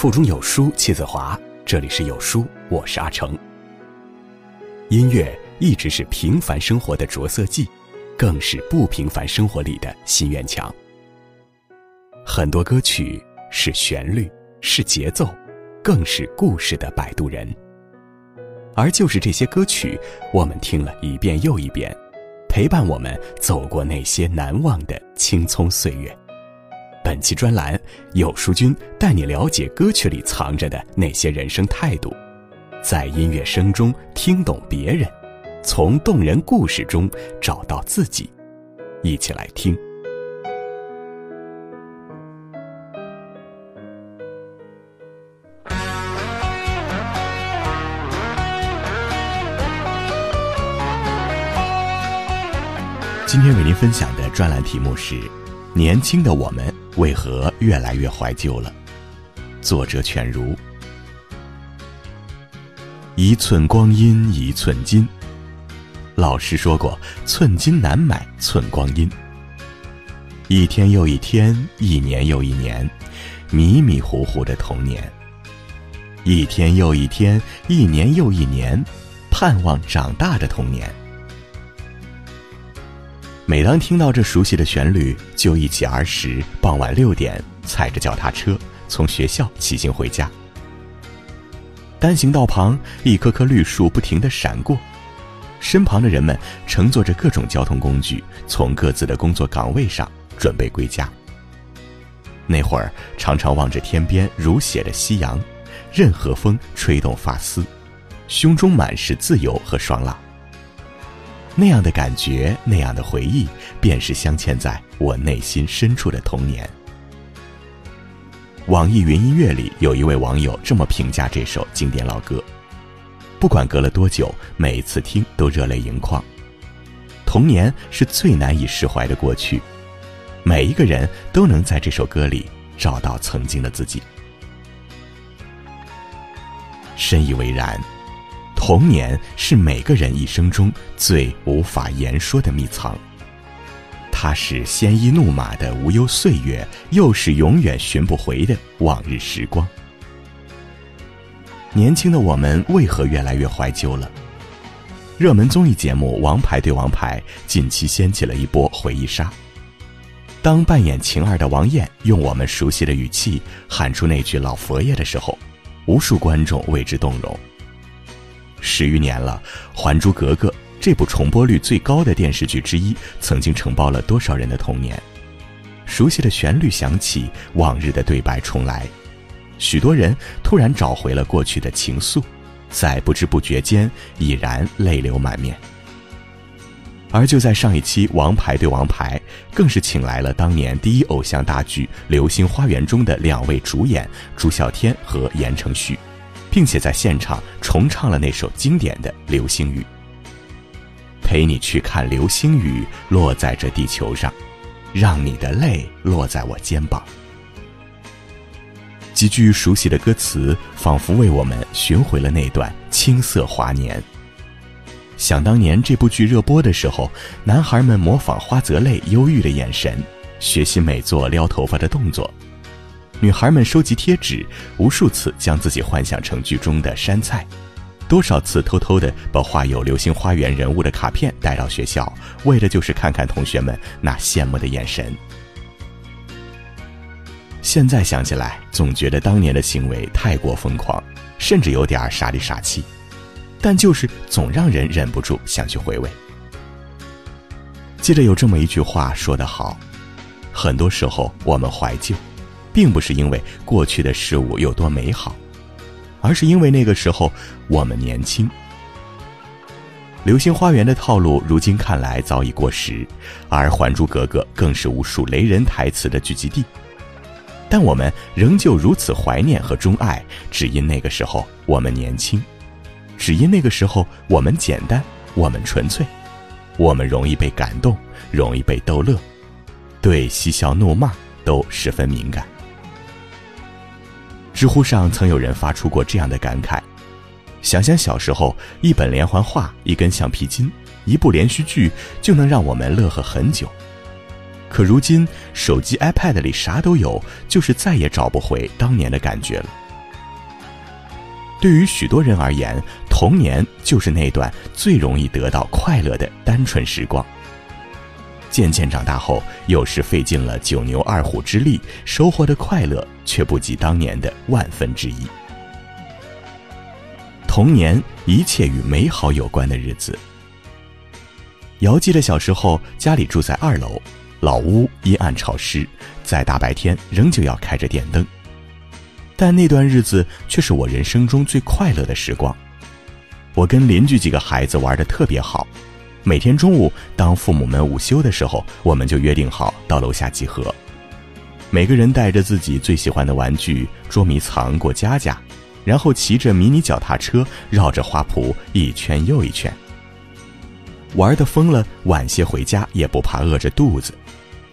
腹中有书气自华。这里是有书，我是阿成。音乐一直是平凡生活的着色剂，更是不平凡生活里的心愿墙。很多歌曲是旋律，是节奏，更是故事的摆渡人。而就是这些歌曲，我们听了一遍又一遍，陪伴我们走过那些难忘的青葱岁月。本期专栏，有书君带你了解歌曲里藏着的那些人生态度，在音乐声中听懂别人，从动人故事中找到自己。一起来听。今天为您分享的专栏题目是：年轻的我们。为何越来越怀旧了？作者犬儒。一寸光阴一寸金。老师说过，寸金难买寸光阴。一天又一天，一年又一年，迷迷糊糊的童年。一天又一天，一年又一年，盼望长大的童年。每当听到这熟悉的旋律，就忆起儿时傍晚六点，踩着脚踏车从学校骑行回家。单行道旁，一棵棵绿树不停地闪过，身旁的人们乘坐着各种交通工具，从各自的工作岗位上准备归家。那会儿，常常望着天边如血的夕阳，任何风吹动发丝，胸中满是自由和爽朗。那样的感觉，那样的回忆，便是镶嵌在我内心深处的童年。网易云音乐里有一位网友这么评价这首经典老歌：不管隔了多久，每次听都热泪盈眶。童年是最难以释怀的过去，每一个人都能在这首歌里找到曾经的自己。深以为然。童年是每个人一生中最无法言说的秘藏，它是鲜衣怒马的无忧岁月，又是永远寻不回的往日时光。年轻的我们为何越来越怀旧了？热门综艺节目《王牌对王牌》近期掀起了一波回忆杀。当扮演晴儿的王艳用我们熟悉的语气喊出那句“老佛爷”的时候，无数观众为之动容。十余年了，《还珠格格》这部重播率最高的电视剧之一，曾经承包了多少人的童年？熟悉的旋律响起，往日的对白重来，许多人突然找回了过去的情愫，在不知不觉间已然泪流满面。而就在上一期《王牌对王牌》，更是请来了当年第一偶像大剧《流星花园》中的两位主演朱孝天和言承旭。并且在现场重唱了那首经典的《流星雨》，陪你去看流星雨落在这地球上，让你的泪落在我肩膀。几句熟悉的歌词，仿佛为我们寻回了那段青涩华年。想当年这部剧热播的时候，男孩们模仿花泽类忧郁的眼神，学习美作撩头发的动作。女孩们收集贴纸，无数次将自己幻想成剧中的山菜，多少次偷偷的把画有《流星花园》人物的卡片带到学校，为的就是看看同学们那羡慕的眼神。现在想起来，总觉得当年的行为太过疯狂，甚至有点傻里傻气，但就是总让人忍不住想去回味。记得有这么一句话说得好，很多时候我们怀旧。并不是因为过去的事物有多美好，而是因为那个时候我们年轻。流星花园的套路如今看来早已过时，而《还珠格格》更是无数雷人台词的聚集地。但我们仍旧如此怀念和钟爱，只因那个时候我们年轻，只因那个时候我们简单，我们纯粹，我们容易被感动，容易被逗乐，对嬉笑怒骂都十分敏感。知乎上曾有人发出过这样的感慨：想想小时候，一本连环画、一根橡皮筋、一部连续剧，就能让我们乐呵很久。可如今，手机、iPad 里啥都有，就是再也找不回当年的感觉了。对于许多人而言，童年就是那段最容易得到快乐的单纯时光。渐渐长大后，有时费尽了九牛二虎之力，收获的快乐却不及当年的万分之一。童年，一切与美好有关的日子。遥记得小时候，家里住在二楼，老屋阴暗潮湿，在大白天仍旧要开着电灯。但那段日子却是我人生中最快乐的时光。我跟邻居几个孩子玩的特别好，每天中午当父母们午休的时候，我们就约定好到楼下集合。每个人带着自己最喜欢的玩具捉迷藏过家家，然后骑着迷你脚踏车绕着花圃一圈又一圈。玩的疯了，晚些回家也不怕饿着肚子。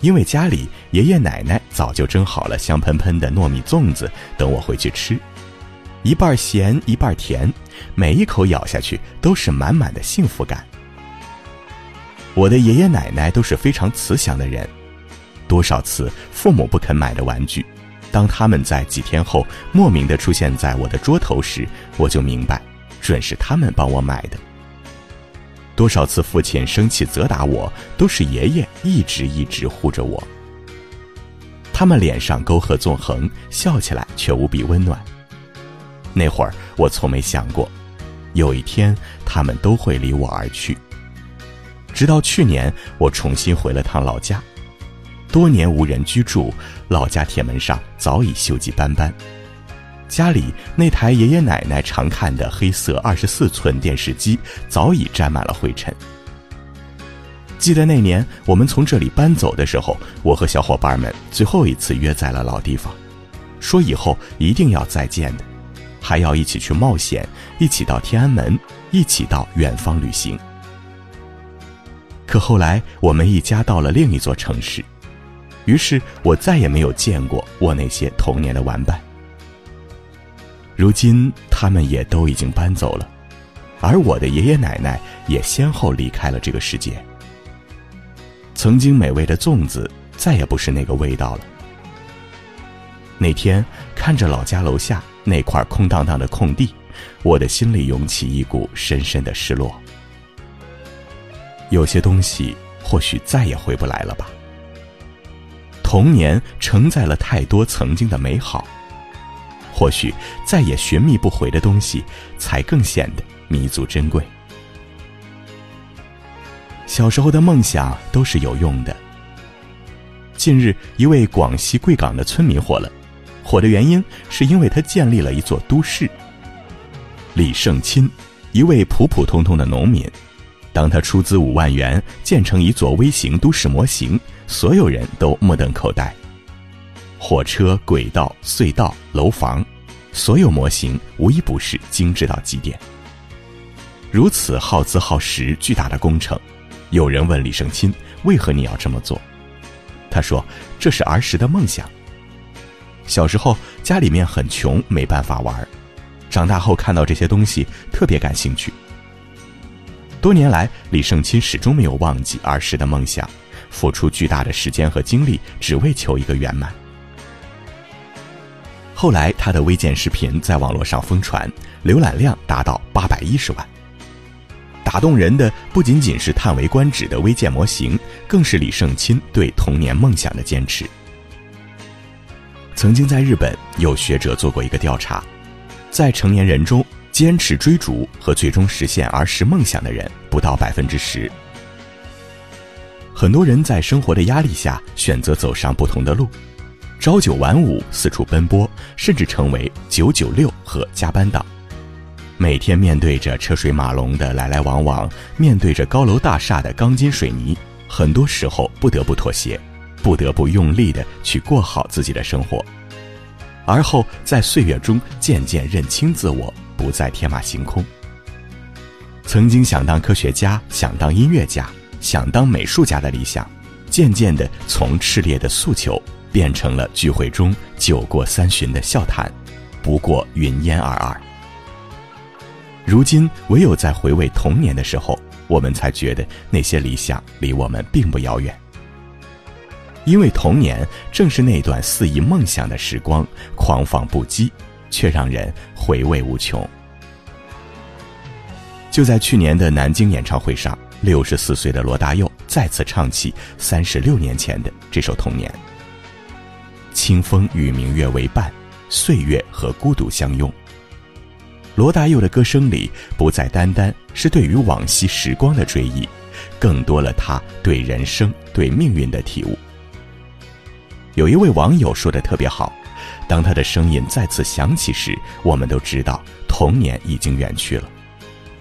因为家里爷爷奶奶早就蒸好了香喷喷的糯米粽子，等我回去吃，一半咸一半甜，每一口咬下去都是满满的幸福感。我的爷爷奶奶都是非常慈祥的人，多少次父母不肯买的玩具，当他们在几天后莫名的出现在我的桌头时，我就明白，准是他们帮我买的。多少次父亲生气责打我，都是爷爷一直一直护着我。他们脸上沟壑纵横，笑起来却无比温暖。那会儿我从没想过，有一天他们都会离我而去。直到去年，我重新回了趟老家，多年无人居住，老家铁门上早已锈迹斑斑。家里那台爷爷奶奶常看的黑色二十四寸电视机早已沾满了灰尘。记得那年我们从这里搬走的时候，我和小伙伴们最后一次约在了老地方，说以后一定要再见的，还要一起去冒险，一起到天安门，一起到远方旅行。可后来我们一家到了另一座城市，于是我再也没有见过我那些童年的玩伴。如今他们也都已经搬走了，而我的爷爷奶奶也先后离开了这个世界。曾经美味的粽子再也不是那个味道了。那天看着老家楼下那块空荡荡的空地，我的心里涌起一股深深的失落。有些东西或许再也回不来了吧。童年承载了太多曾经的美好。或许再也寻觅不回的东西，才更显得弥足珍贵。小时候的梦想都是有用的。近日，一位广西贵港的村民火了，火的原因是因为他建立了一座都市。李胜钦，一位普普通通的农民，当他出资五万元建成一座微型都市模型，所有人都目瞪口呆。火车、轨道、隧道、楼房，所有模型无一不是精致到极点。如此耗资耗时巨大的工程，有人问李胜钦：“为何你要这么做？”他说：“这是儿时的梦想。小时候家里面很穷，没办法玩，长大后看到这些东西特别感兴趣。多年来，李胜钦始终没有忘记儿时的梦想，付出巨大的时间和精力，只为求一个圆满。”后来，他的微建视频在网络上疯传，浏览量达到八百一十万。打动人的不仅仅是叹为观止的微建模型，更是李胜钦对童年梦想的坚持。曾经在日本，有学者做过一个调查，在成年人中，坚持追逐和最终实现儿时梦想的人不到百分之十。很多人在生活的压力下，选择走上不同的路。朝九晚五，四处奔波，甚至成为“九九六”和加班党。每天面对着车水马龙的来来往往，面对着高楼大厦的钢筋水泥，很多时候不得不妥协，不得不用力的去过好自己的生活。而后在岁月中渐渐认清自我，不再天马行空。曾经想当科学家、想当音乐家、想当美术家的理想，渐渐的从炽烈的诉求。变成了聚会中酒过三巡的笑谈，不过云烟二二。如今唯有在回味童年的时候，我们才觉得那些理想离我们并不遥远。因为童年正是那段肆意梦想的时光，狂放不羁，却让人回味无穷。就在去年的南京演唱会上，六十四岁的罗大佑再次唱起三十六年前的这首《童年》。清风与明月为伴，岁月和孤独相拥。罗大佑的歌声里，不再单单是对于往昔时光的追忆，更多了他对人生、对命运的体悟。有一位网友说的特别好：“当他的声音再次响起时，我们都知道童年已经远去了，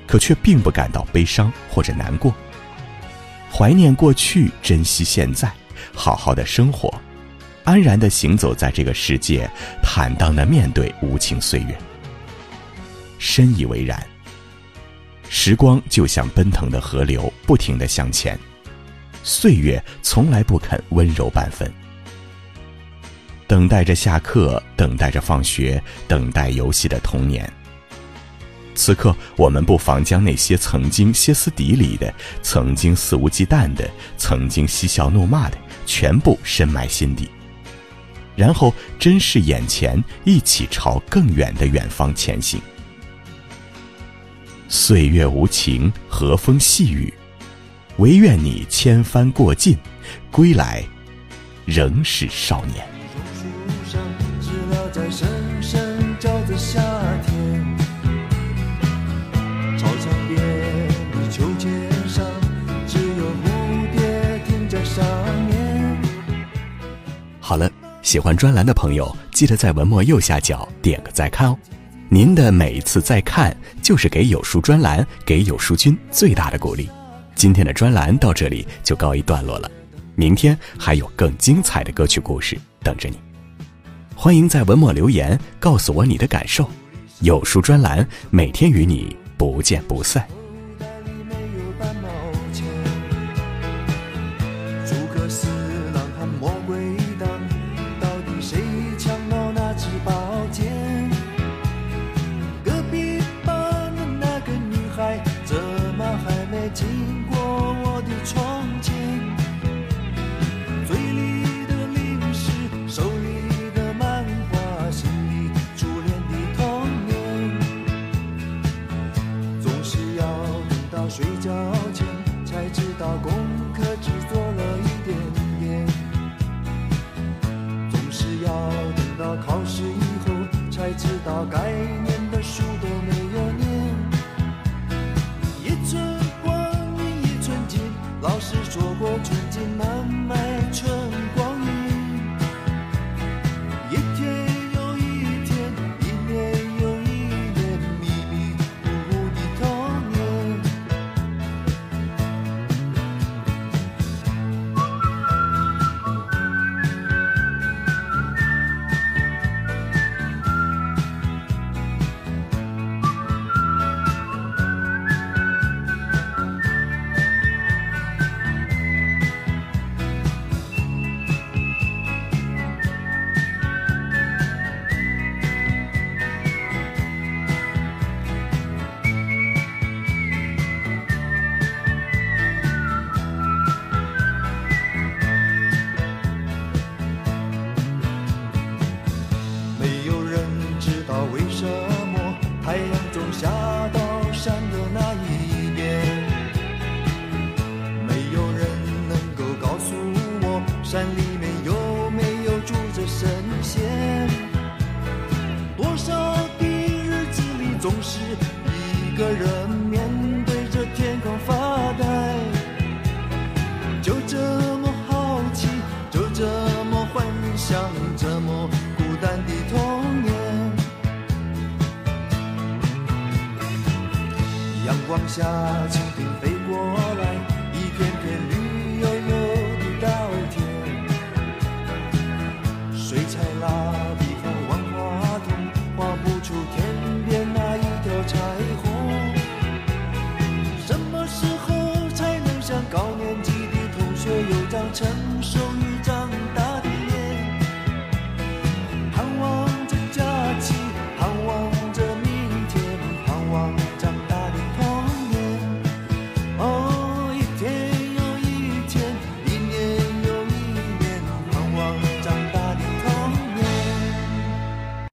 可却并不感到悲伤或者难过。怀念过去，珍惜现在，好好的生活，安然的行走在这个世界，坦荡的面对无情岁月。”深以为然。时光就像奔腾的河流，不停的向前，岁月从来不肯温柔半分。等待着下课，等待着放学，等待游戏的童年。此刻，我们不妨将那些曾经歇斯底里的、曾经肆无忌惮的、曾经嬉笑怒骂的，全部深埋心底，然后珍视眼前，一起朝更远的远方前行。岁月无情，和风细雨，唯愿你千帆过尽，归来仍是少年。好了，喜欢专栏的朋友，记得在文末右下角点个再看哦。您的每一次再看，就是给有书专栏、给有书君最大的鼓励。今天的专栏到这里就告一段落了，明天还有更精彩的歌曲故事等着你。欢迎在文末留言，告诉我你的感受。有书专栏每天与你不见不散。下去